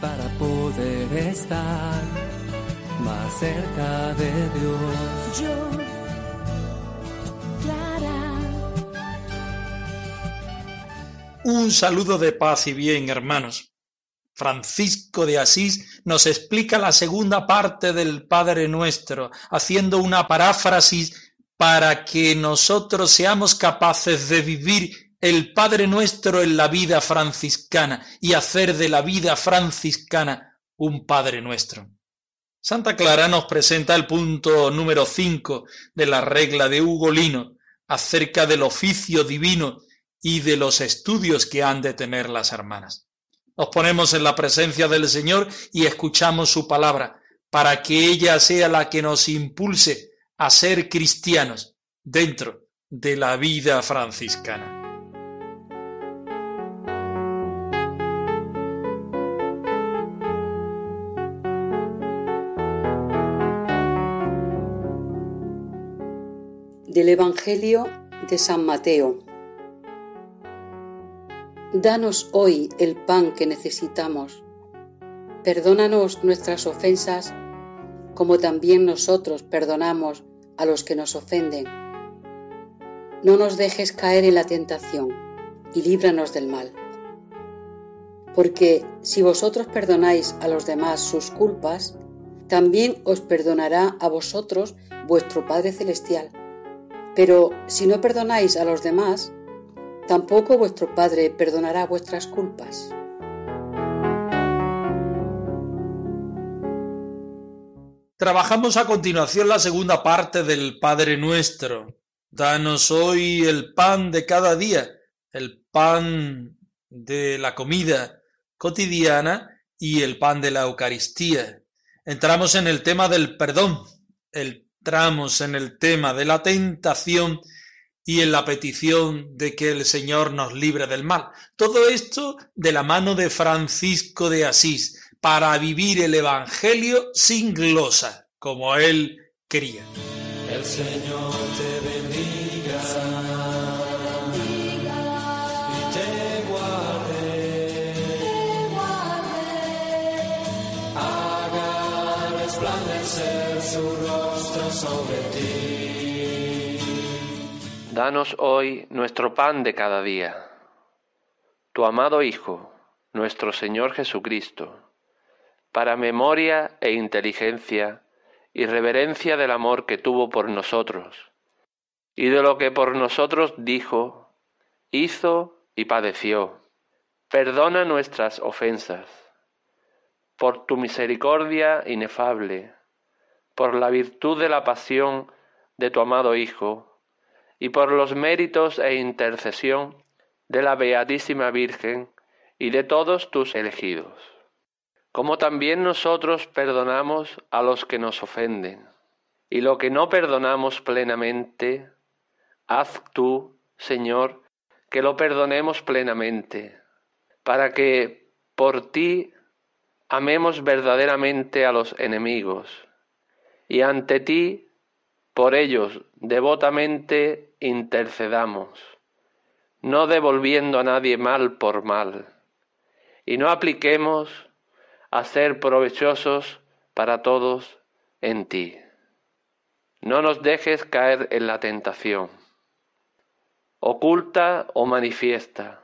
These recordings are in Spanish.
para poder estar más cerca de Dios. Yo, Clara, Un saludo de paz y bien, hermanos. Francisco de Asís nos explica la segunda parte del Padre Nuestro, haciendo una paráfrasis para que nosotros seamos capaces de vivir el Padre Nuestro en la vida franciscana y hacer de la vida franciscana un Padre Nuestro. Santa Clara nos presenta el punto número 5 de la regla de Ugolino acerca del oficio divino y de los estudios que han de tener las hermanas. Nos ponemos en la presencia del Señor y escuchamos su palabra para que ella sea la que nos impulse a ser cristianos dentro de la vida franciscana. Del Evangelio de San Mateo. Danos hoy el pan que necesitamos. Perdónanos nuestras ofensas como también nosotros perdonamos a los que nos ofenden. No nos dejes caer en la tentación y líbranos del mal. Porque si vosotros perdonáis a los demás sus culpas, también os perdonará a vosotros vuestro Padre Celestial. Pero si no perdonáis a los demás, tampoco vuestro Padre perdonará vuestras culpas. Trabajamos a continuación la segunda parte del Padre Nuestro. Danos hoy el pan de cada día, el pan de la comida cotidiana y el pan de la Eucaristía. Entramos en el tema del perdón, entramos en el tema de la tentación y en la petición de que el Señor nos libre del mal. Todo esto de la mano de Francisco de Asís, para vivir el Evangelio sin glosa, como él quería. El Señor te Danos hoy nuestro pan de cada día. Tu amado Hijo, nuestro Señor Jesucristo, para memoria e inteligencia y reverencia del amor que tuvo por nosotros, y de lo que por nosotros dijo, hizo y padeció. Perdona nuestras ofensas, por tu misericordia inefable, por la virtud de la pasión de tu amado Hijo, y por los méritos e intercesión de la Beatísima Virgen y de todos tus elegidos como también nosotros perdonamos a los que nos ofenden. Y lo que no perdonamos plenamente, haz tú, Señor, que lo perdonemos plenamente, para que por ti amemos verdaderamente a los enemigos, y ante ti, por ellos, devotamente intercedamos, no devolviendo a nadie mal por mal, y no apliquemos a ser provechosos para todos en ti. No nos dejes caer en la tentación, oculta o manifiesta,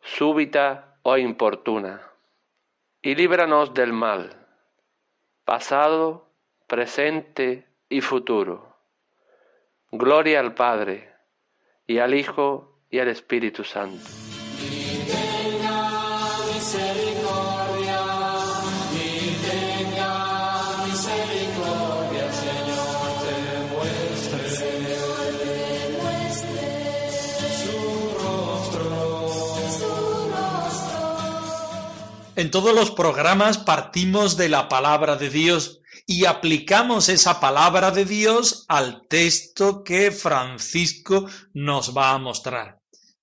súbita o importuna, y líbranos del mal, pasado, presente y futuro. Gloria al Padre, y al Hijo, y al Espíritu Santo. En todos los programas partimos de la palabra de Dios y aplicamos esa palabra de Dios al texto que Francisco nos va a mostrar.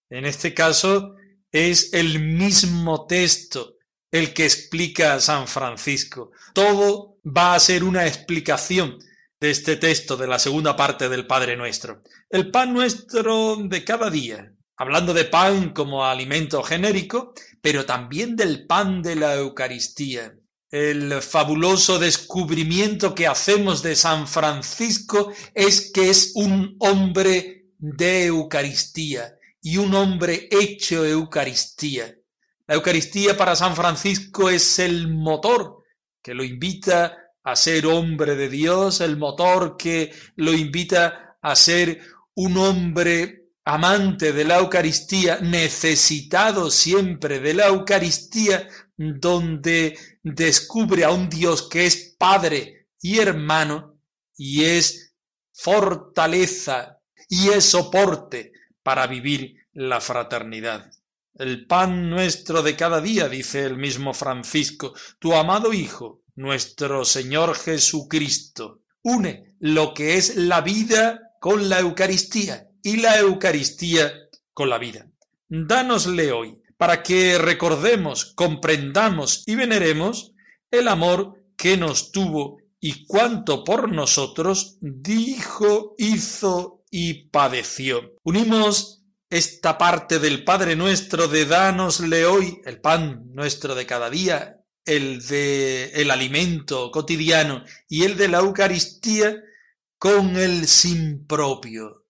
En este caso es el mismo texto el que explica a San Francisco. Todo va a ser una explicación de este texto de la segunda parte del Padre Nuestro. El pan nuestro de cada día, hablando de pan como alimento genérico, pero también del pan de la Eucaristía. El fabuloso descubrimiento que hacemos de San Francisco es que es un hombre de Eucaristía y un hombre hecho Eucaristía. La Eucaristía para San Francisco es el motor que lo invita a ser hombre de Dios, el motor que lo invita a ser un hombre amante de la Eucaristía, necesitado siempre de la Eucaristía, donde descubre a un Dios que es Padre y hermano y es fortaleza y es soporte para vivir la fraternidad. El pan nuestro de cada día, dice el mismo Francisco, tu amado Hijo, nuestro Señor Jesucristo, une lo que es la vida con la Eucaristía y la Eucaristía con la vida. Dánosle hoy para que recordemos, comprendamos y veneremos el amor que nos tuvo y cuánto por nosotros dijo, hizo y padeció. Unimos esta parte del Padre nuestro de danosle hoy el pan nuestro de cada día, el de el alimento cotidiano y el de la Eucaristía con el sin propio.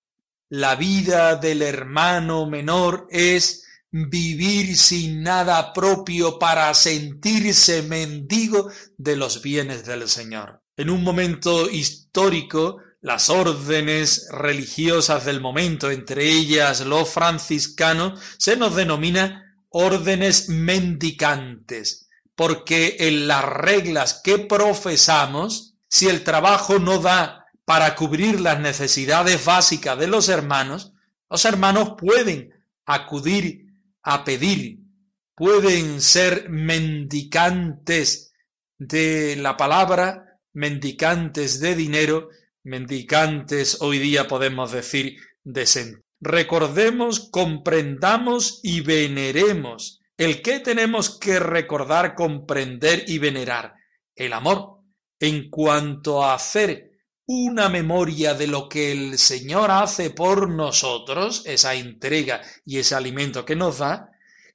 La vida del hermano menor es vivir sin nada propio para sentirse mendigo de los bienes del Señor. En un momento histórico, las órdenes religiosas del momento, entre ellas los franciscanos, se nos denomina órdenes mendicantes, porque en las reglas que profesamos, si el trabajo no da para cubrir las necesidades básicas de los hermanos, los hermanos pueden acudir a pedir, pueden ser mendicantes de la palabra, mendicantes de dinero, mendicantes hoy día podemos decir de Recordemos, comprendamos y veneremos. ¿El qué tenemos que recordar, comprender y venerar? El amor. En cuanto a hacer una memoria de lo que el Señor hace por nosotros, esa entrega y ese alimento que nos da,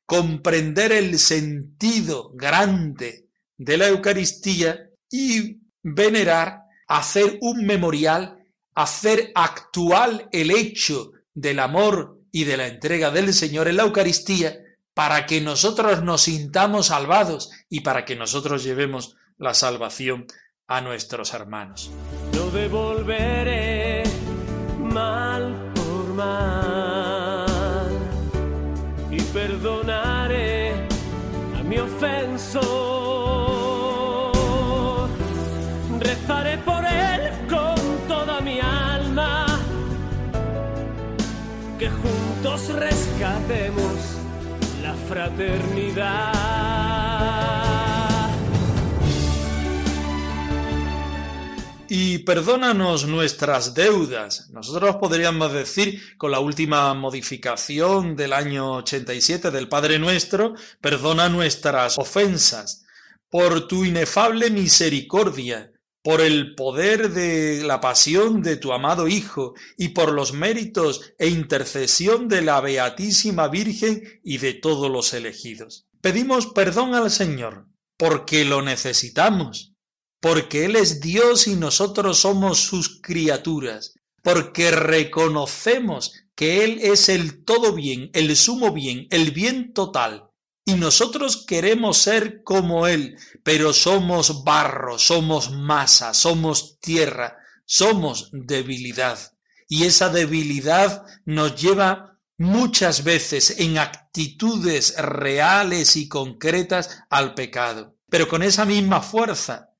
comprender el sentido grande de la Eucaristía y venerar, hacer un memorial, hacer actual el hecho del amor y de la entrega del Señor en la Eucaristía para que nosotros nos sintamos salvados y para que nosotros llevemos la salvación a nuestros hermanos. No devolveré mal por mal y perdonaré a mi ofensor. Rezaré por él con toda mi alma, que juntos rescatemos la fraternidad. Y perdónanos nuestras deudas. Nosotros podríamos decir, con la última modificación del año 87 del Padre Nuestro, perdona nuestras ofensas, por tu inefable misericordia, por el poder de la pasión de tu amado Hijo y por los méritos e intercesión de la Beatísima Virgen y de todos los elegidos. Pedimos perdón al Señor, porque lo necesitamos porque Él es Dios y nosotros somos sus criaturas, porque reconocemos que Él es el todo bien, el sumo bien, el bien total, y nosotros queremos ser como Él, pero somos barro, somos masa, somos tierra, somos debilidad. Y esa debilidad nos lleva muchas veces en actitudes reales y concretas al pecado. Pero con esa misma fuerza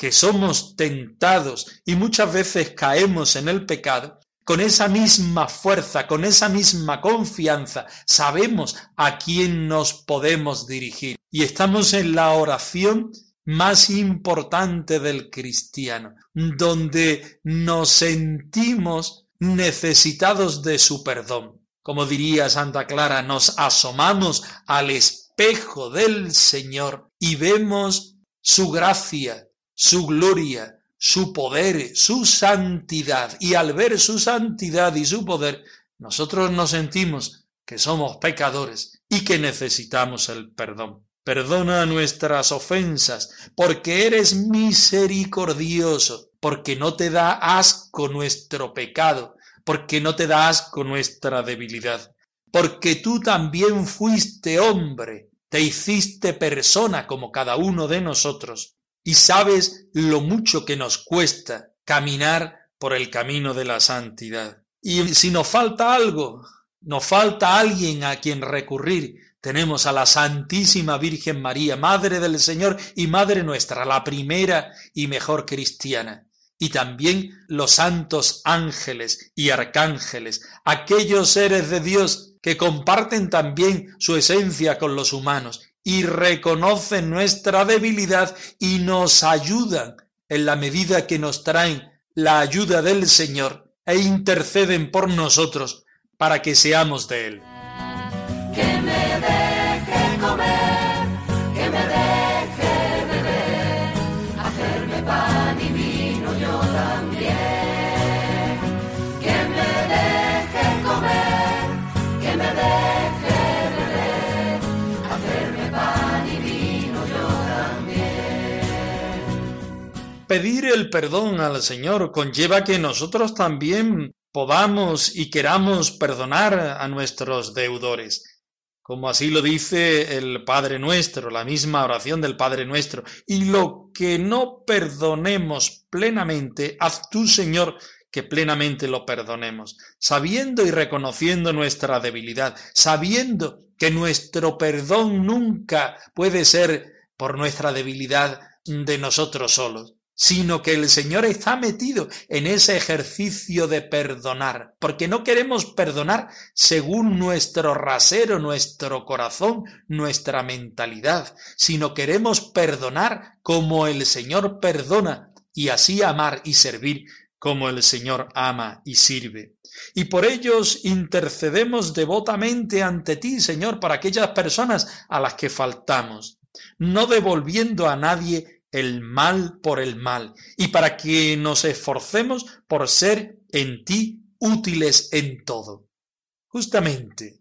que somos tentados y muchas veces caemos en el pecado, con esa misma fuerza, con esa misma confianza, sabemos a quién nos podemos dirigir. Y estamos en la oración más importante del cristiano, donde nos sentimos necesitados de su perdón. Como diría Santa Clara, nos asomamos al espejo del Señor y vemos su gracia, su gloria, su poder, su santidad. Y al ver su santidad y su poder, nosotros nos sentimos que somos pecadores y que necesitamos el perdón. Perdona nuestras ofensas, porque eres misericordioso, porque no te da asco nuestro pecado, porque no te da asco nuestra debilidad, porque tú también fuiste hombre, te hiciste persona como cada uno de nosotros, y sabes lo mucho que nos cuesta caminar por el camino de la santidad. Y si nos falta algo, nos falta alguien a quien recurrir, tenemos a la Santísima Virgen María, Madre del Señor y Madre nuestra, la primera y mejor cristiana. Y también los santos ángeles y arcángeles, aquellos seres de Dios que comparten también su esencia con los humanos y reconocen nuestra debilidad y nos ayudan en la medida que nos traen la ayuda del Señor e interceden por nosotros para que seamos de Él. Pedir el perdón al Señor conlleva que nosotros también podamos y queramos perdonar a nuestros deudores. Como así lo dice el Padre Nuestro, la misma oración del Padre Nuestro. Y lo que no perdonemos plenamente, haz tú, Señor, que plenamente lo perdonemos, sabiendo y reconociendo nuestra debilidad, sabiendo que nuestro perdón nunca puede ser por nuestra debilidad de nosotros solos, sino que el Señor está metido en ese ejercicio de perdonar, porque no queremos perdonar según nuestro rasero, nuestro corazón, nuestra mentalidad, sino queremos perdonar como el Señor perdona y así amar y servir como el Señor ama y sirve. Y por ellos intercedemos devotamente ante ti, Señor, para aquellas personas a las que faltamos, no devolviendo a nadie el mal por el mal y para que nos esforcemos por ser en ti útiles en todo. Justamente,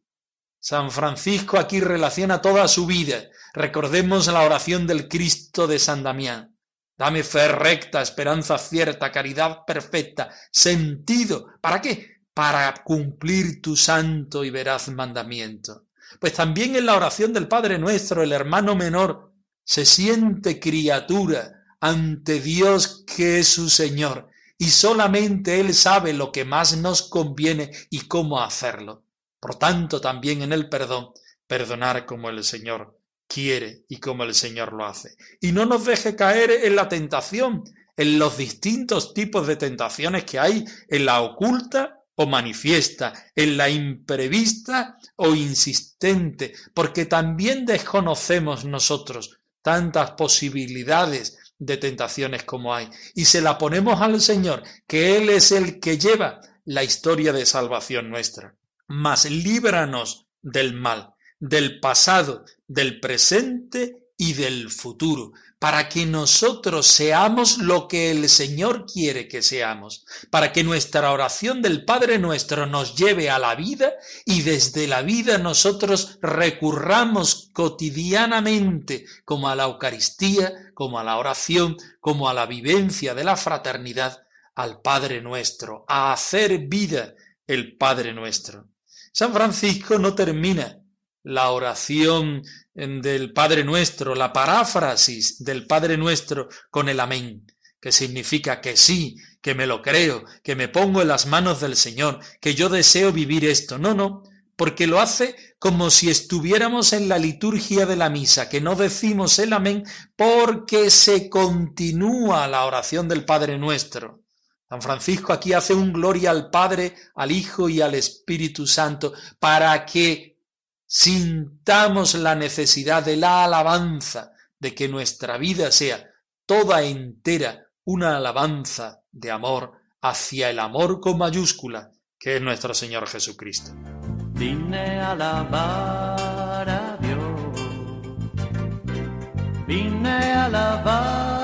San Francisco aquí relaciona toda su vida. Recordemos la oración del Cristo de San Damián. Dame fe recta, esperanza cierta, caridad perfecta, sentido. ¿Para qué? Para cumplir tu santo y veraz mandamiento. Pues también en la oración del Padre nuestro, el hermano menor se siente criatura ante Dios que es su Señor, y solamente Él sabe lo que más nos conviene y cómo hacerlo. Por tanto, también en el perdón, perdonar como el Señor quiere y como el Señor lo hace. Y no nos deje caer en la tentación, en los distintos tipos de tentaciones que hay, en la oculta o manifiesta, en la imprevista o insistente, porque también desconocemos nosotros tantas posibilidades de tentaciones como hay. Y se la ponemos al Señor, que Él es el que lleva la historia de salvación nuestra. Mas líbranos del mal, del pasado, del presente y del futuro, para que nosotros seamos lo que el Señor quiere que seamos, para que nuestra oración del Padre nuestro nos lleve a la vida y desde la vida nosotros recurramos cotidianamente como a la Eucaristía, como a la oración, como a la vivencia de la fraternidad, al Padre nuestro, a hacer vida el Padre nuestro. San Francisco no termina la oración del Padre Nuestro, la paráfrasis del Padre Nuestro con el amén, que significa que sí, que me lo creo, que me pongo en las manos del Señor, que yo deseo vivir esto. No, no, porque lo hace como si estuviéramos en la liturgia de la misa, que no decimos el amén porque se continúa la oración del Padre Nuestro. San Francisco aquí hace un gloria al Padre, al Hijo y al Espíritu Santo para que sintamos la necesidad de la alabanza, de que nuestra vida sea toda entera una alabanza de amor hacia el amor con mayúscula, que es nuestro Señor Jesucristo. Vine a alabar a Dios, vine a alabar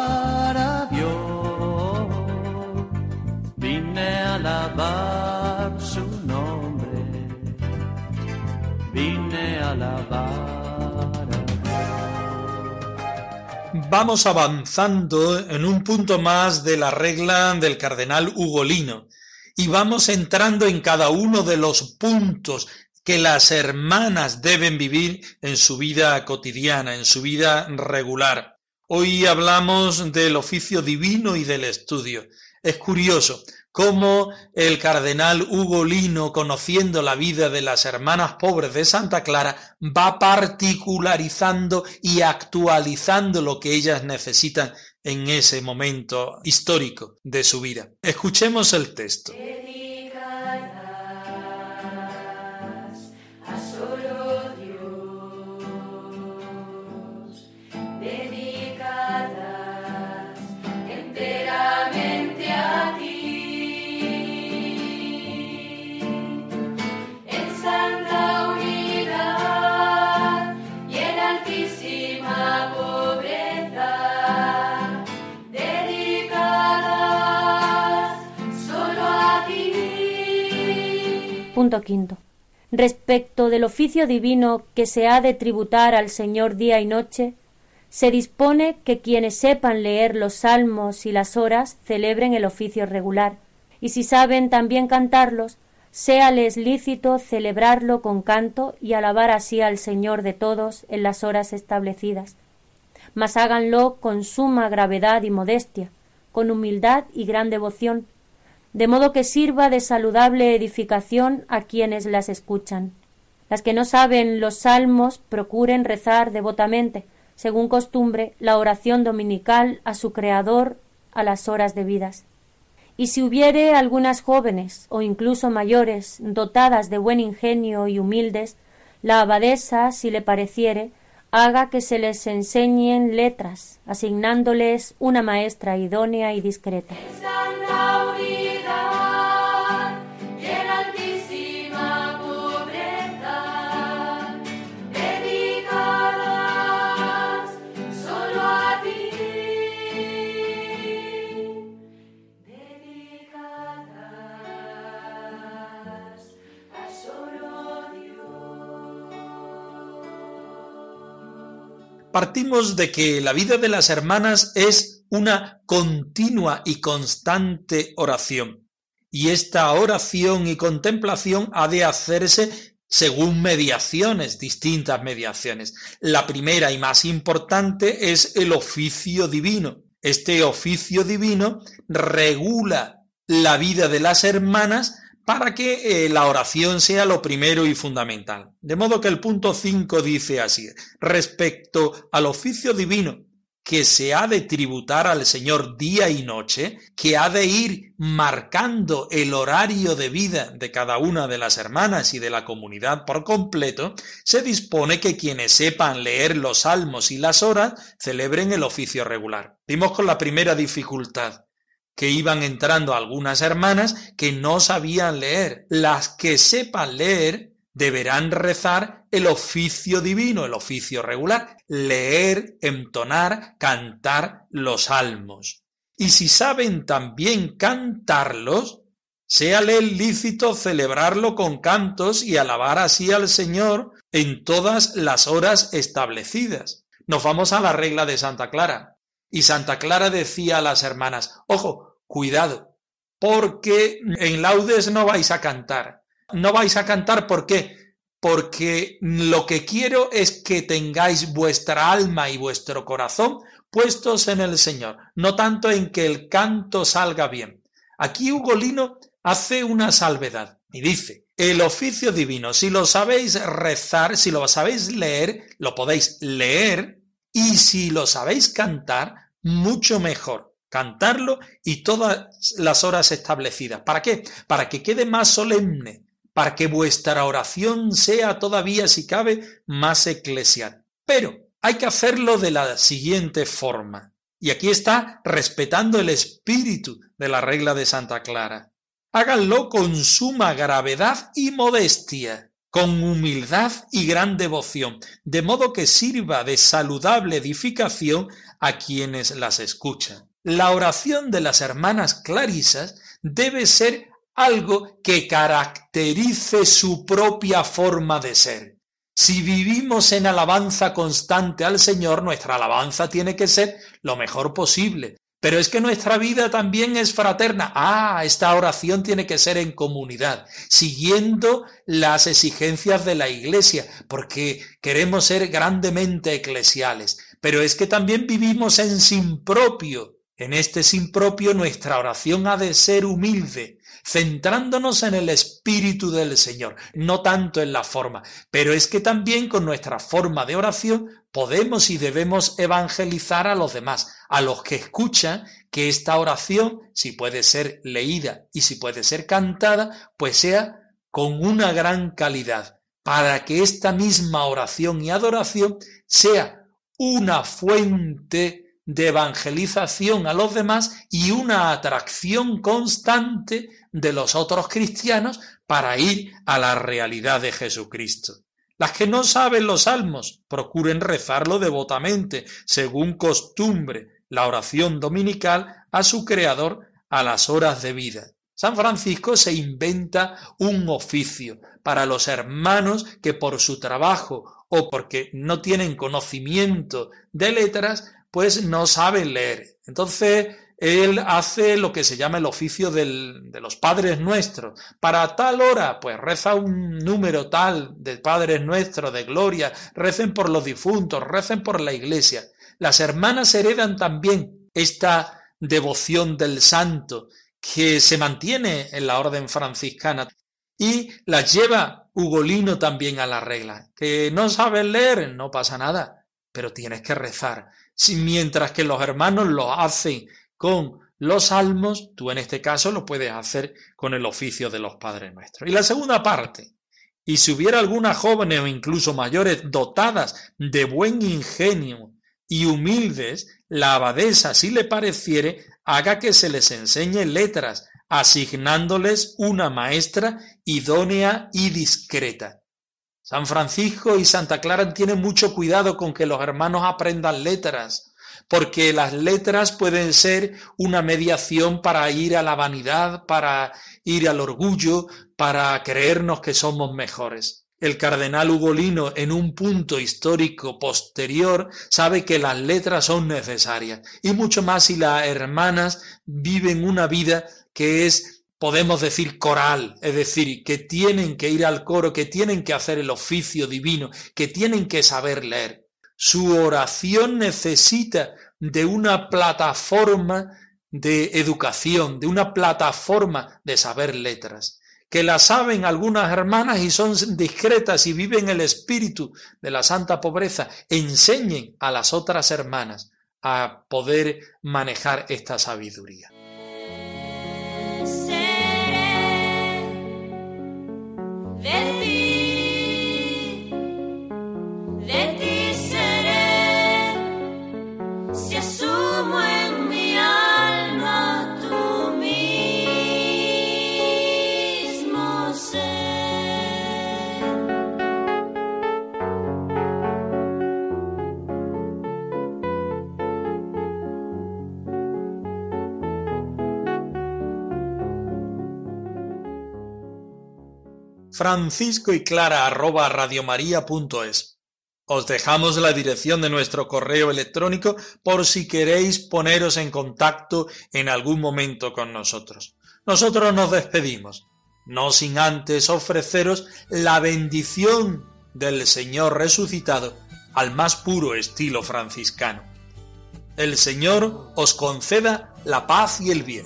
Vamos avanzando en un punto más de la regla del cardenal Ugolino y vamos entrando en cada uno de los puntos que las hermanas deben vivir en su vida cotidiana, en su vida regular. Hoy hablamos del oficio divino y del estudio. Es curioso cómo el cardenal Hugo Lino, conociendo la vida de las hermanas pobres de Santa Clara, va particularizando y actualizando lo que ellas necesitan en ese momento histórico de su vida. Escuchemos el texto. Punto quinto. Respecto del oficio divino que se ha de tributar al Señor día y noche, se dispone que quienes sepan leer los salmos y las horas celebren el oficio regular, y si saben también cantarlos, séales lícito celebrarlo con canto y alabar así al Señor de todos en las horas establecidas. Mas háganlo con suma gravedad y modestia, con humildad y gran devoción, de modo que sirva de saludable edificación a quienes las escuchan. Las que no saben los salmos procuren rezar devotamente, según costumbre, la oración dominical a su Creador a las horas debidas. Y si hubiere algunas jóvenes o incluso mayores dotadas de buen ingenio y humildes, la abadesa, si le pareciere, haga que se les enseñen letras, asignándoles una maestra idónea y discreta. Partimos de que la vida de las hermanas es una continua y constante oración. Y esta oración y contemplación ha de hacerse según mediaciones, distintas mediaciones. La primera y más importante es el oficio divino. Este oficio divino regula la vida de las hermanas para que eh, la oración sea lo primero y fundamental. De modo que el punto 5 dice así, respecto al oficio divino que se ha de tributar al Señor día y noche, que ha de ir marcando el horario de vida de cada una de las hermanas y de la comunidad por completo, se dispone que quienes sepan leer los salmos y las horas celebren el oficio regular. Dimos con la primera dificultad que iban entrando algunas hermanas que no sabían leer. Las que sepan leer deberán rezar el oficio divino, el oficio regular, leer, entonar, cantar los salmos. Y si saben también cantarlos, séale lícito celebrarlo con cantos y alabar así al Señor en todas las horas establecidas. Nos vamos a la regla de Santa Clara. Y Santa Clara decía a las hermanas, ojo, cuidado, porque en laudes no vais a cantar. No vais a cantar, ¿por qué? Porque lo que quiero es que tengáis vuestra alma y vuestro corazón puestos en el Señor, no tanto en que el canto salga bien. Aquí Ugolino hace una salvedad y dice, el oficio divino, si lo sabéis rezar, si lo sabéis leer, lo podéis leer, y si lo sabéis cantar, mucho mejor. Cantarlo y todas las horas establecidas. ¿Para qué? Para que quede más solemne, para que vuestra oración sea todavía, si cabe, más eclesial. Pero hay que hacerlo de la siguiente forma. Y aquí está respetando el espíritu de la regla de Santa Clara. Háganlo con suma gravedad y modestia, con humildad y gran devoción, de modo que sirva de saludable edificación a quienes las escuchan. La oración de las hermanas clarisas debe ser algo que caracterice su propia forma de ser. Si vivimos en alabanza constante al Señor, nuestra alabanza tiene que ser lo mejor posible. Pero es que nuestra vida también es fraterna. Ah, esta oración tiene que ser en comunidad, siguiendo las exigencias de la Iglesia, porque queremos ser grandemente eclesiales. Pero es que también vivimos en sin propio. En este sin propio nuestra oración ha de ser humilde, centrándonos en el espíritu del Señor, no tanto en la forma. Pero es que también con nuestra forma de oración podemos y debemos evangelizar a los demás, a los que escuchan que esta oración, si puede ser leída y si puede ser cantada, pues sea con una gran calidad, para que esta misma oración y adoración sea una fuente de evangelización a los demás y una atracción constante de los otros cristianos para ir a la realidad de Jesucristo. Las que no saben los salmos, procuren rezarlo devotamente, según costumbre, la oración dominical a su Creador a las horas de vida. San Francisco se inventa un oficio para los hermanos que por su trabajo o porque no tienen conocimiento de letras pues no saben leer. Entonces, él hace lo que se llama el oficio de los padres nuestros. Para tal hora, pues reza un número tal de padres nuestros, de gloria, recen por los difuntos, recen por la iglesia. Las hermanas heredan también esta devoción del santo que se mantiene en la orden franciscana y las lleva Ugolino también a la regla. Que no sabes leer, no pasa nada, pero tienes que rezar mientras que los hermanos lo hacen con los salmos, tú en este caso lo puedes hacer con el oficio de los Padres Nuestros. Y la segunda parte, y si hubiera algunas jóvenes o incluso mayores dotadas de buen ingenio y humildes, la abadesa, si le pareciere, haga que se les enseñe letras, asignándoles una maestra idónea y discreta. San Francisco y Santa Clara tienen mucho cuidado con que los hermanos aprendan letras, porque las letras pueden ser una mediación para ir a la vanidad, para ir al orgullo, para creernos que somos mejores. El cardenal Ugolino, en un punto histórico posterior, sabe que las letras son necesarias, y mucho más si las hermanas viven una vida que es podemos decir coral, es decir, que tienen que ir al coro, que tienen que hacer el oficio divino, que tienen que saber leer. Su oración necesita de una plataforma de educación, de una plataforma de saber letras, que la saben algunas hermanas y son discretas y viven el espíritu de la santa pobreza, enseñen a las otras hermanas a poder manejar esta sabiduría. de ti seré. Si es francisco y clara arroba radiomaria.es. Os dejamos la dirección de nuestro correo electrónico por si queréis poneros en contacto en algún momento con nosotros. Nosotros nos despedimos, no sin antes ofreceros la bendición del Señor resucitado al más puro estilo franciscano. El Señor os conceda la paz y el bien.